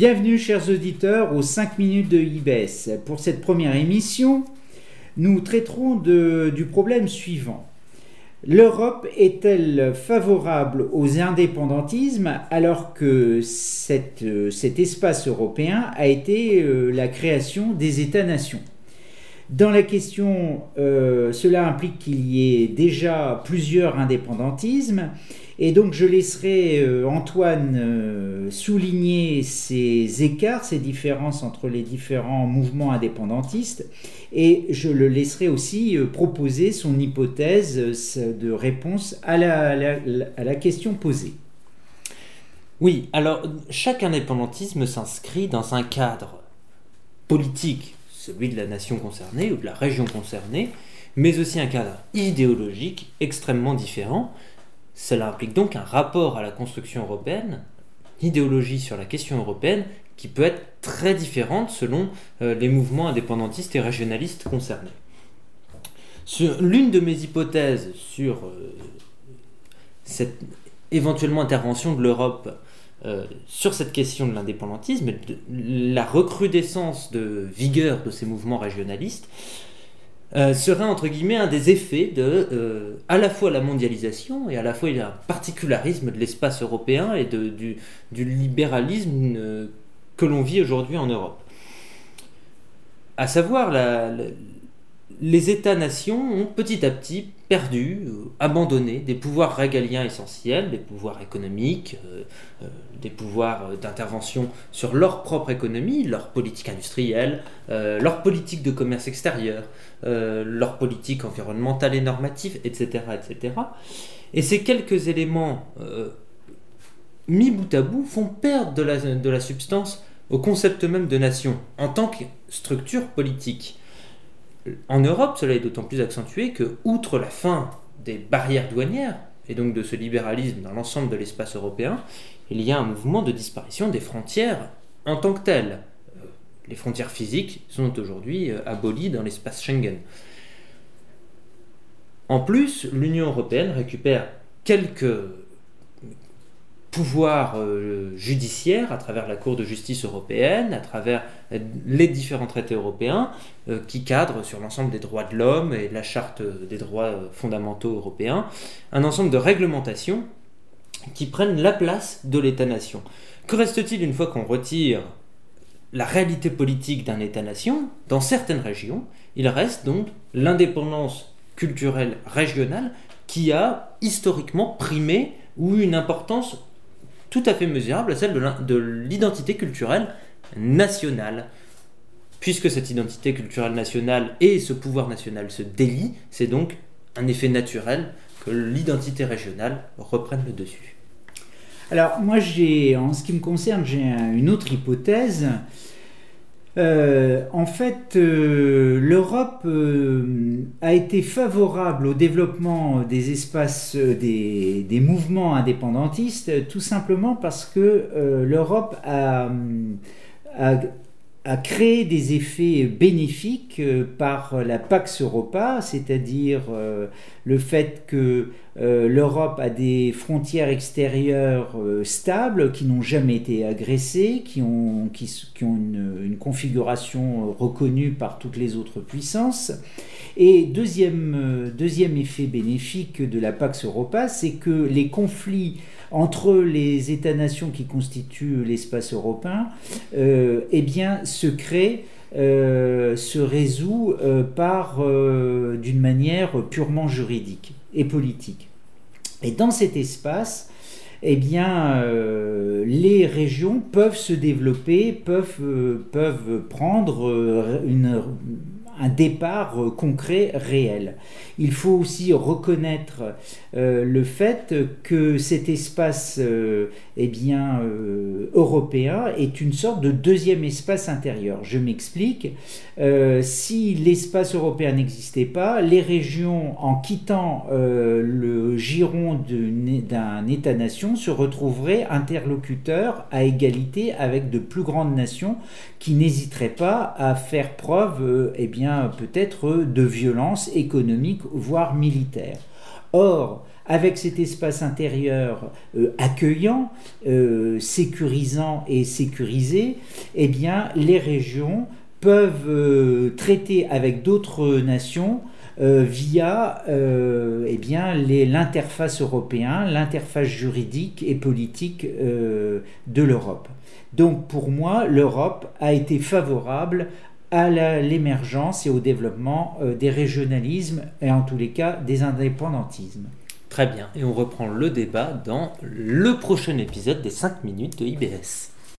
Bienvenue chers auditeurs aux 5 minutes de IBS. Pour cette première émission, nous traiterons du problème suivant. L'Europe est-elle favorable aux indépendantismes alors que cet espace européen a été euh, la création des États-nations? Dans la question, euh, cela implique qu'il y ait déjà plusieurs indépendantismes, et donc je laisserai euh, Antoine euh, souligner ces écarts, ces différences entre les différents mouvements indépendantistes, et je le laisserai aussi proposer son hypothèse de réponse à la question posée. Oui, alors chaque indépendantisme s'inscrit dans un cadre politique celui de la nation concernée ou de la région concernée, mais aussi un cadre idéologique extrêmement différent. Cela implique donc un rapport à la construction européenne, idéologie sur la question européenne, qui peut être très différente selon euh, les mouvements indépendantistes et régionalistes concernés. L'une de mes hypothèses sur euh, cette éventuellement intervention de l'Europe euh, sur cette question de l'indépendantisme, la recrudescence de vigueur de ces mouvements régionalistes euh, serait entre guillemets un des effets de euh, à la fois la mondialisation et à la fois un particularisme de l'espace européen et de, du, du, libéralisme que l'on vit aujourd'hui en Europe. À savoir les États-nations ont petit à petit perdu, euh, abandonné des pouvoirs régaliens essentiels, des pouvoirs économiques, euh, euh, des pouvoirs d'intervention sur leur propre économie, leur politique industrielle, leur politique de commerce extérieur, leur politique environnementale et normative, etc. Et ces quelques éléments mis bout à bout font perdre de la substance au concept même de nation en tant que structure politique. En Europe, cela est d'autant plus accentué que, outre la fin des barrières douanières, et donc de ce libéralisme dans l'ensemble de l'espace européen, il y a un mouvement de disparition des frontières en tant que telles. Euh, les frontières physiques sont aujourd'hui euh, abolies dans l'espace Schengen. En plus, l'Union européenne récupère quelques pouvoir euh, judiciaire à travers la Cour de justice européenne, à travers euh, les différents traités européens euh, qui cadrent sur l'ensemble des droits de l'homme et la charte des droits fondamentaux européens, un ensemble de réglementations qui prennent la place de l'État-nation. Que reste-t-il une fois qu'on retire la réalité politique d'un État-nation Dans certaines régions, il reste donc l'indépendance culturelle régionale qui a historiquement primé ou une importance tout à fait mesurable à celle de l'identité culturelle nationale. Puisque cette identité culturelle nationale et ce pouvoir national se délient, c'est donc un effet naturel que l'identité régionale reprenne le dessus. Alors moi j'ai, en ce qui me concerne, j'ai une autre hypothèse euh, en fait, euh, l'Europe euh, a été favorable au développement des espaces, des, mouvements indépendantistes, tout simplement parce que l'Europe a, a créé des effets bénéfiques euh, par la Pax Europa, c'est-à-dire euh, le fait que euh, l'Europe a des frontières extérieures stables, qui n'ont jamais été agressées, qui ont, qui, ont une, configuration reconnue par toutes les autres puissances. Et deuxième, deuxième effet bénéfique de la Pax Europa, c'est que les conflits entre les États-nations qui constituent l'espace européen, euh, eh bien, se crée, euh, se résout euh, par d'une manière purement juridique et politique. Et dans cet espace, eh bien, les régions peuvent se développer, peuvent, peuvent prendre une, un départ concret, réel. Il faut aussi reconnaître euh, le fait que cet espace euh, eh bien, euh, européen est une sorte de deuxième espace intérieur. Je m'explique. si l'espace européen n'existait pas, les régions, en quittant le giron d'un État-nation, se retrouveraient interlocuteurs à égalité avec de plus grandes nations qui n'hésiteraient pas à faire preuve, eh bien, peut-être de violence économique voire militaire. Or, avec cet espace intérieur accueillant, sécurisant et sécurisé, eh bien, les régions peuvent traiter avec d'autres nations euh, via euh, eh l'interface européenne, l'interface juridique et politique euh, de l'Europe. Donc pour moi, l'Europe a été favorable à l'émergence et au développement des régionalismes et en tous les cas des indépendantismes. Très bien, et on reprend le débat dans le prochain épisode des 5 minutes de IBS.